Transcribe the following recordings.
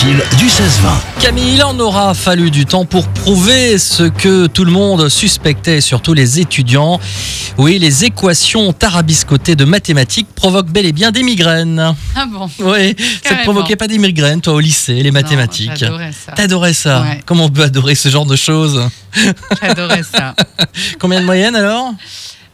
fil du 16-20. Camille, il en aura fallu du temps pour prouver ce que tout le monde suspectait, surtout les étudiants. Oui, les équations tarabiscotées de mathématiques provoquent bel et bien des migraines. Ah bon Oui, ça te Carrément. provoquait pas des migraines, toi, au lycée, les mathématiques J'adorais ça. T'adorais ça Ouais. Comment on peut adorer ce genre de choses J'adorais ça. Combien de moyenne alors?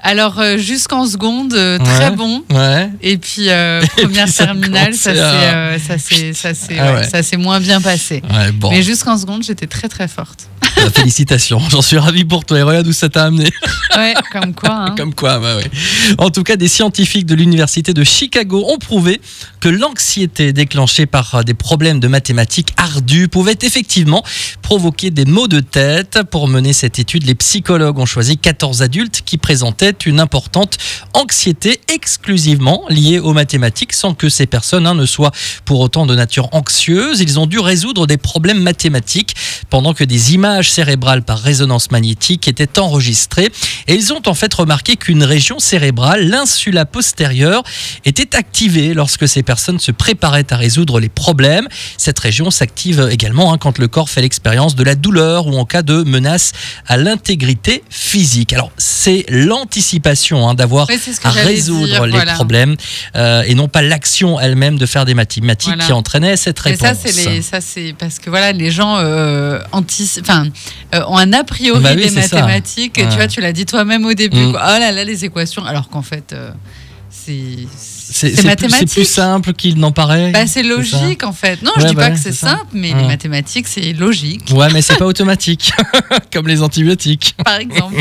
Alors, euh, jusqu'en seconde, euh, très Ouais. bon. Ouais. Et puis, euh, première puis, ça terminale, ça commençait s'est à- euh, ça s'est- ça s'est- Ah ouais, ouais. ça s'est moins bien passé. Ouais, bon. Mais jusqu'en seconde, j'étais très très forte. Euh, Félicitations, j'en suis ravi pour toi. Et regarde où ça t'a amené. Ouais, comme quoi. hein. Comme quoi, bah ouais. En tout cas, des scientifiques de l'université de Chicago ont prouvé que l'anxiété déclenchée par euh, des problèmes de mathématiques ardus pouvait effectivement provoquer des maux de tête. Pour mener cette étude, les psychologues ont choisi 14 adultes qui présentaient une importante anxiété exclusivement liée aux mathématiques sans que ces personnes hein, ne soient pour autant de nature anxieuse. Ils ont dû résoudre des problèmes mathématiques pendant que des images cérébrales par résonance magnétique étaient enregistrées. Et ils ont en fait remarqué qu'une région cérébrale, l'insula postérieure, était activée lorsque ces personnes se préparaient à résoudre les problèmes. Cette région s'active également hein, quand le corps fait l'expérience de la douleur ou en cas de menace à l'intégrité physique. Alors c'est l'anticipation hein, d'avoir à résoudre dire, les voilà. problèmes euh, et non pas l'action elle-même de faire des mathématiques Voilà. qui entraînait cette Et réponse. ça, c'est les- ça, c'est parce que voilà, les gens euh, antici- enfin, euh, ont un a priori Bah oui, des mathématiques. Ouais. Tu vois, tu l'as dit toi-même au début. Mm. quoi. Oh là là, les équations. Alors qu'en fait, euh, c'est C'est c'est c'est plus, mathématique. simple qu'il n'en paraît. Bah, c'est logique en fait. Non, Ouais, je dis bah pas ouais, que c'est simple, mais Ouais. les mathématiques, c'est logique, Ouais, mais c'est pas automatique, comme les antibiotiques. par exemple.